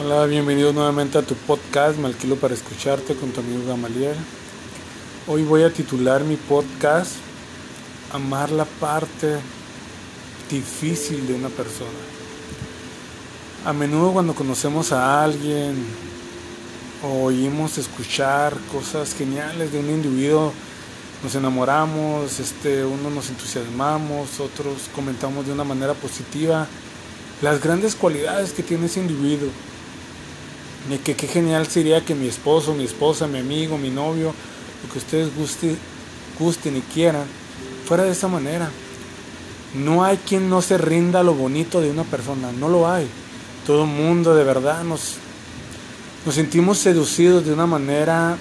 Hola, bienvenido nuevamente a tu podcast, me alquilo para escucharte con tu amigo Gamaliel. Hoy voy a titular mi podcast Amar la parte difícil de una persona. A menudo cuando conocemos a alguien o oímos escuchar cosas geniales de un individuo, nos enamoramos, este, uno nos entusiasmamos, otros comentamos de una manera positiva las grandes cualidades que tiene ese individuo que qué genial sería que mi esposo, mi esposa, mi amigo, mi novio, lo que ustedes guste, gusten y quieran, fuera de esa manera. No hay quien no se rinda a lo bonito de una persona, no lo hay. Todo mundo de verdad nos, nos sentimos seducidos de una manera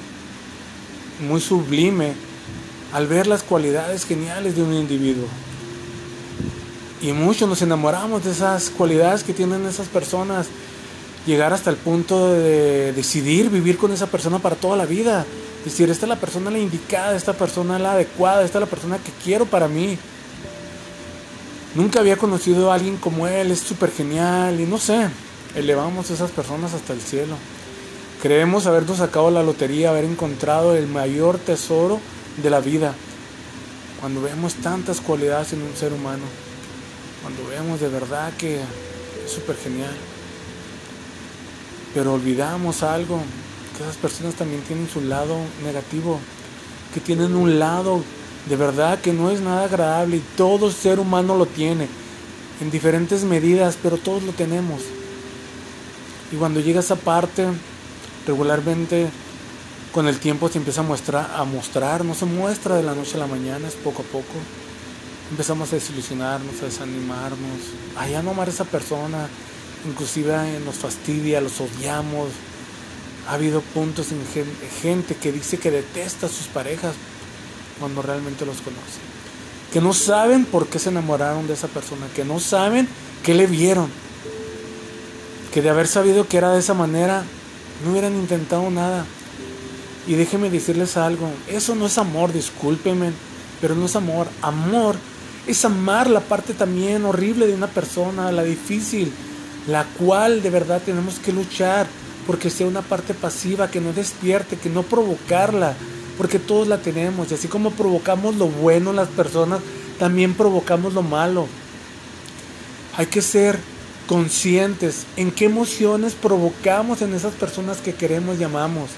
muy sublime al ver las cualidades geniales de un individuo. Y muchos nos enamoramos de esas cualidades que tienen esas personas llegar hasta el punto de decidir vivir con esa persona para toda la vida. Decir, esta es la persona la indicada, esta persona la adecuada, esta es la persona que quiero para mí. Nunca había conocido a alguien como él, es súper genial y no sé, elevamos a esas personas hasta el cielo. Creemos habernos sacado la lotería, haber encontrado el mayor tesoro de la vida. Cuando vemos tantas cualidades en un ser humano, cuando vemos de verdad que es súper genial. Pero olvidamos algo, que esas personas también tienen su lado negativo, que tienen un lado de verdad que no es nada agradable y todo ser humano lo tiene, en diferentes medidas, pero todos lo tenemos. Y cuando llega esa parte, regularmente con el tiempo se empieza a mostrar, a mostrar, no se muestra de la noche a la mañana, es poco a poco. Empezamos a desilusionarnos, a desanimarnos, a ya no amar a esa persona, inclusive nos fastidia, los odiamos. Ha habido puntos en gente que dice que detesta a sus parejas cuando realmente los conoce. Que no saben por qué se enamoraron de esa persona, que no saben qué le vieron. Que de haber sabido que era de esa manera, no hubieran intentado nada. Y déjenme decirles algo, eso no es amor, discúlpenme, pero no es amor. Amor es amar la parte también horrible de una persona, la difícil, la cual de verdad tenemos que luchar porque sea una parte pasiva, que no despierte, que no provocarla, porque todos la tenemos y así como provocamos lo bueno las personas, también provocamos lo malo. Hay que ser conscientes en qué emociones provocamos en esas personas que queremos, llamamos.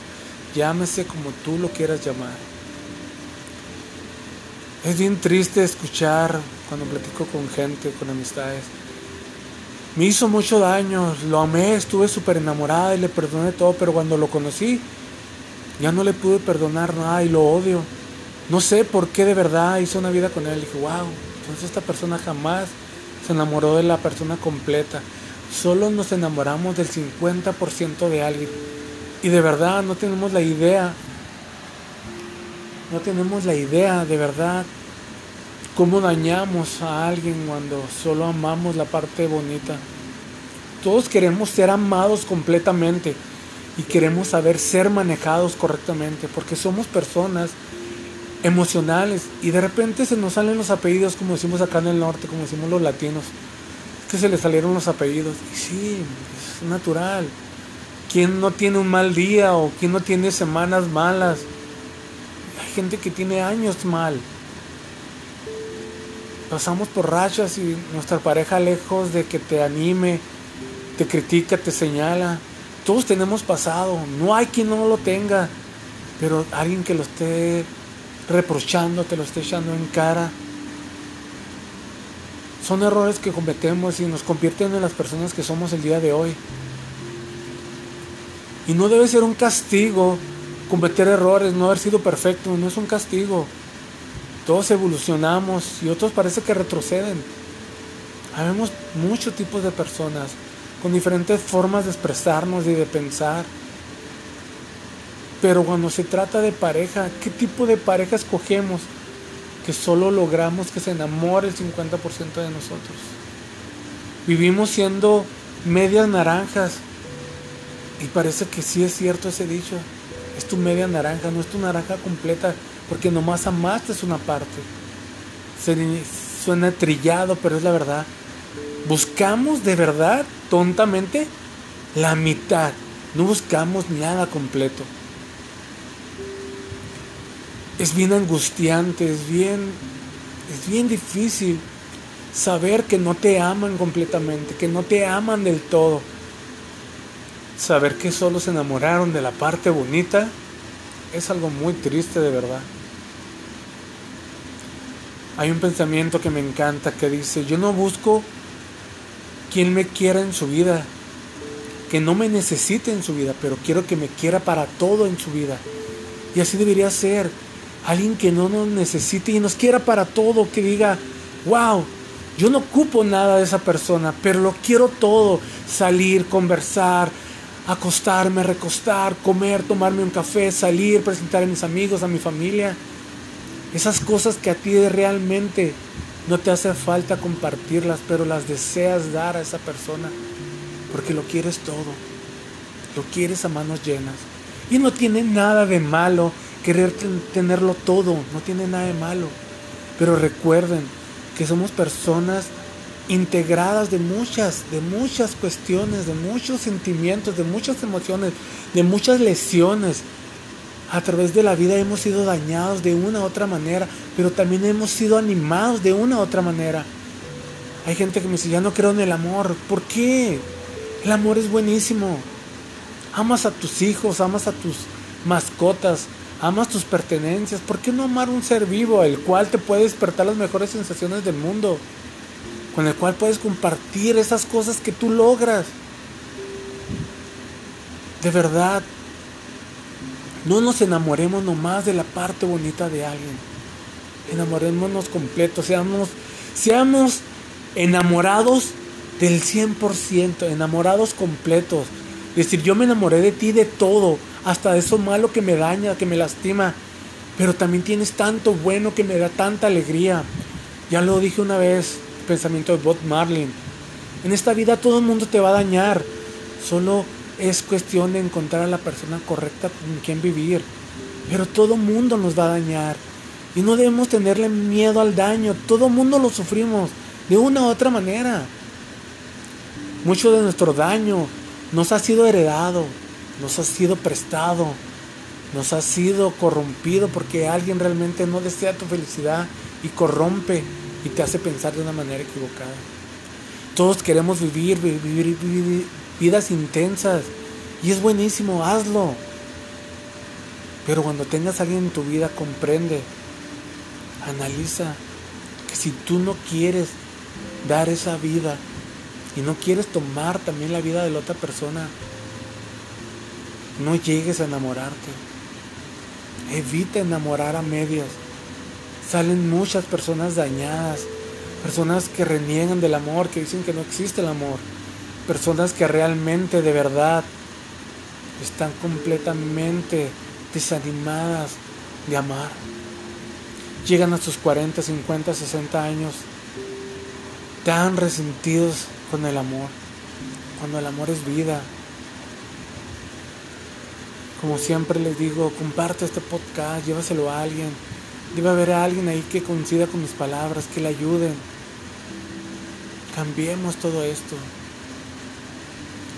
Llámese como tú lo quieras llamar. Es bien triste escuchar cuando platico con gente, con amistades, me hizo mucho daño, lo amé, estuve súper enamorada y le perdoné todo, pero cuando lo conocí, ya no le pude perdonar nada y lo odio. No sé por qué de verdad hice una vida con él. Y dije, wow, entonces esta persona jamás se enamoró de la persona completa. Solo nos enamoramos del 50% de alguien. Y de verdad no tenemos la idea, no tenemos la idea de verdad cómo dañamos a alguien cuando solo amamos la parte bonita. Todos queremos ser amados completamente y queremos saber ser manejados correctamente porque somos personas emocionales y de repente se nos salen los apellidos como decimos acá en el norte, como decimos los latinos, que se les salieron los apellidos. Y sí, es natural. ¿Quién no tiene un mal día o quién no tiene semanas malas? Hay gente que tiene años mal pasamos por rachas y nuestra pareja lejos de que te anime, te critica, te señala. Todos tenemos pasado, no hay quien no lo tenga, pero alguien que lo esté reprochando, te lo esté echando en cara. Son errores que cometemos y nos convierten en las personas que somos el día de hoy. Y no debe ser un castigo cometer errores, no haber sido perfecto, no es un castigo. Todos evolucionamos y otros parece que retroceden. Habemos muchos tipos de personas con diferentes formas de expresarnos y de pensar. Pero cuando se trata de pareja, ¿qué tipo de pareja escogemos? Que solo logramos que se enamore el 50% de nosotros. Vivimos siendo medias naranjas. Y parece que sí es cierto ese dicho. Es tu media naranja, no es tu naranja completa porque nomás amaste es una parte. Suena trillado, pero es la verdad. Buscamos de verdad, tontamente, la mitad. No buscamos nada completo. Es bien angustiante, es bien, es bien difícil saber que no te aman completamente, que no te aman del todo. Saber que solo se enamoraron de la parte bonita es algo muy triste de verdad. Hay un pensamiento que me encanta que dice, yo no busco quien me quiera en su vida, que no me necesite en su vida, pero quiero que me quiera para todo en su vida. Y así debería ser. Alguien que no nos necesite y nos quiera para todo, que diga, wow, yo no ocupo nada de esa persona, pero lo quiero todo. Salir, conversar, acostarme, recostar, comer, tomarme un café, salir, presentar a mis amigos, a mi familia. Esas cosas que a ti realmente no te hace falta compartirlas, pero las deseas dar a esa persona porque lo quieres todo. Lo quieres a manos llenas. Y no tiene nada de malo querer tenerlo todo, no tiene nada de malo. Pero recuerden que somos personas integradas de muchas, de muchas cuestiones, de muchos sentimientos, de muchas emociones, de muchas lesiones. A través de la vida hemos sido dañados de una u otra manera, pero también hemos sido animados de una u otra manera. Hay gente que me dice, ya no creo en el amor. ¿Por qué? El amor es buenísimo. Amas a tus hijos, amas a tus mascotas, amas tus pertenencias. ¿Por qué no amar un ser vivo, el cual te puede despertar las mejores sensaciones del mundo? Con el cual puedes compartir esas cosas que tú logras. De verdad, no nos enamoremos nomás de la parte bonita de alguien. Enamorémonos completos, seamos, seamos enamorados del 100%, enamorados completos. Es decir, yo me enamoré de ti de todo, hasta de eso malo que me daña, que me lastima. Pero también tienes tanto bueno que me da tanta alegría. Ya lo dije una vez, pensamiento de Bob Marlin. En esta vida todo el mundo te va a dañar. Solo es cuestión de encontrar a la persona correcta con quien vivir. Pero todo mundo nos va a dañar. Y no debemos tenerle miedo al daño. Todo mundo lo sufrimos de una u otra manera. Mucho de nuestro daño nos ha sido heredado, nos ha sido prestado, nos ha sido corrompido porque alguien realmente no desea tu felicidad y corrompe y te hace pensar de una manera equivocada. Todos queremos vivir, vivir, vivir vidas intensas y es buenísimo, hazlo. Pero cuando tengas a alguien en tu vida, comprende, analiza que si tú no quieres dar esa vida, y no quieres tomar también la vida de la otra persona, no llegues a enamorarte. Evita enamorar a medias. Salen muchas personas dañadas, personas que reniegan del amor, que dicen que no existe el amor, personas que realmente de verdad están completamente desanimadas de amar. Llegan a sus 40, 50, 60 años tan resentidos con el amor, cuando el amor es vida. Como siempre les digo, comparte este podcast, llévaselo a alguien. Debe haber a alguien ahí que coincida con mis palabras, que le ayuden. Cambiemos todo esto.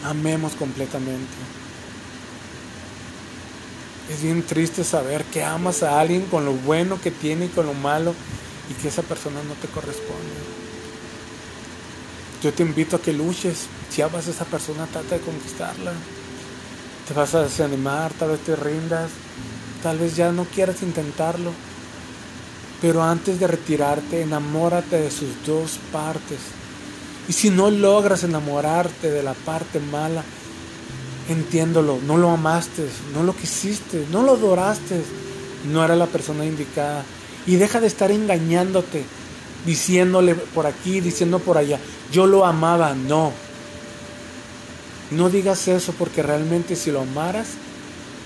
Amemos completamente. Es bien triste saber que amas a alguien con lo bueno que tiene y con lo malo y que esa persona no te corresponde. Yo te invito a que luches. Si amas a esa persona, trata de conquistarla. Te vas a desanimar, tal vez te rindas, tal vez ya no quieras intentarlo. Pero antes de retirarte, enamórate de sus dos partes. Y si no logras enamorarte de la parte mala, entiéndolo, no lo amaste, no lo quisiste, no lo adoraste, no era la persona indicada. Y deja de estar engañándote diciéndole por aquí, diciendo por allá, yo lo amaba, no. No digas eso porque realmente si lo amaras,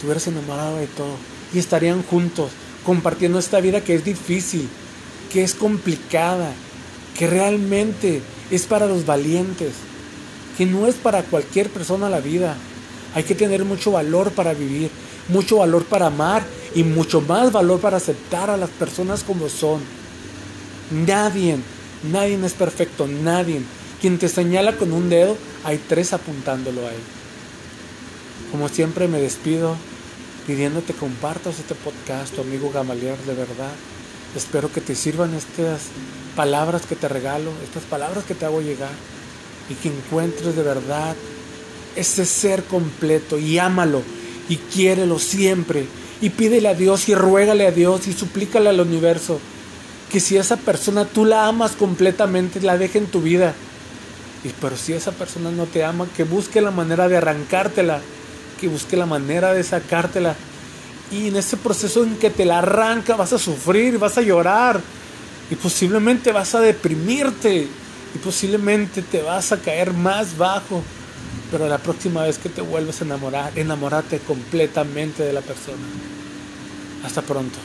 tú hubieras enamorado de todo y estarían juntos compartiendo esta vida que es difícil, que es complicada, que realmente es para los valientes, que no es para cualquier persona la vida. Hay que tener mucho valor para vivir, mucho valor para amar y mucho más valor para aceptar a las personas como son. Nadie, nadie es perfecto, nadie. Quien te señala con un dedo, hay tres apuntándolo a él. Como siempre me despido pidiéndote compartas este podcast, tu amigo Gamaliel, de verdad. Espero que te sirvan estas palabras que te regalo, estas palabras que te hago llegar y que encuentres de verdad ese ser completo y ámalo y quiérelo siempre y pídele a Dios y ruégale a Dios y suplícale al universo que si esa persona tú la amas completamente, la deje en tu vida. Y pero si esa persona no te ama, que busque la manera de arrancártela, que busque la manera de sacártela. Y en ese proceso en que te la arranca vas a sufrir, vas a llorar y posiblemente vas a deprimirte y posiblemente te vas a caer más bajo. Pero la próxima vez que te vuelves a enamorar, enamórate completamente de la persona. Hasta pronto.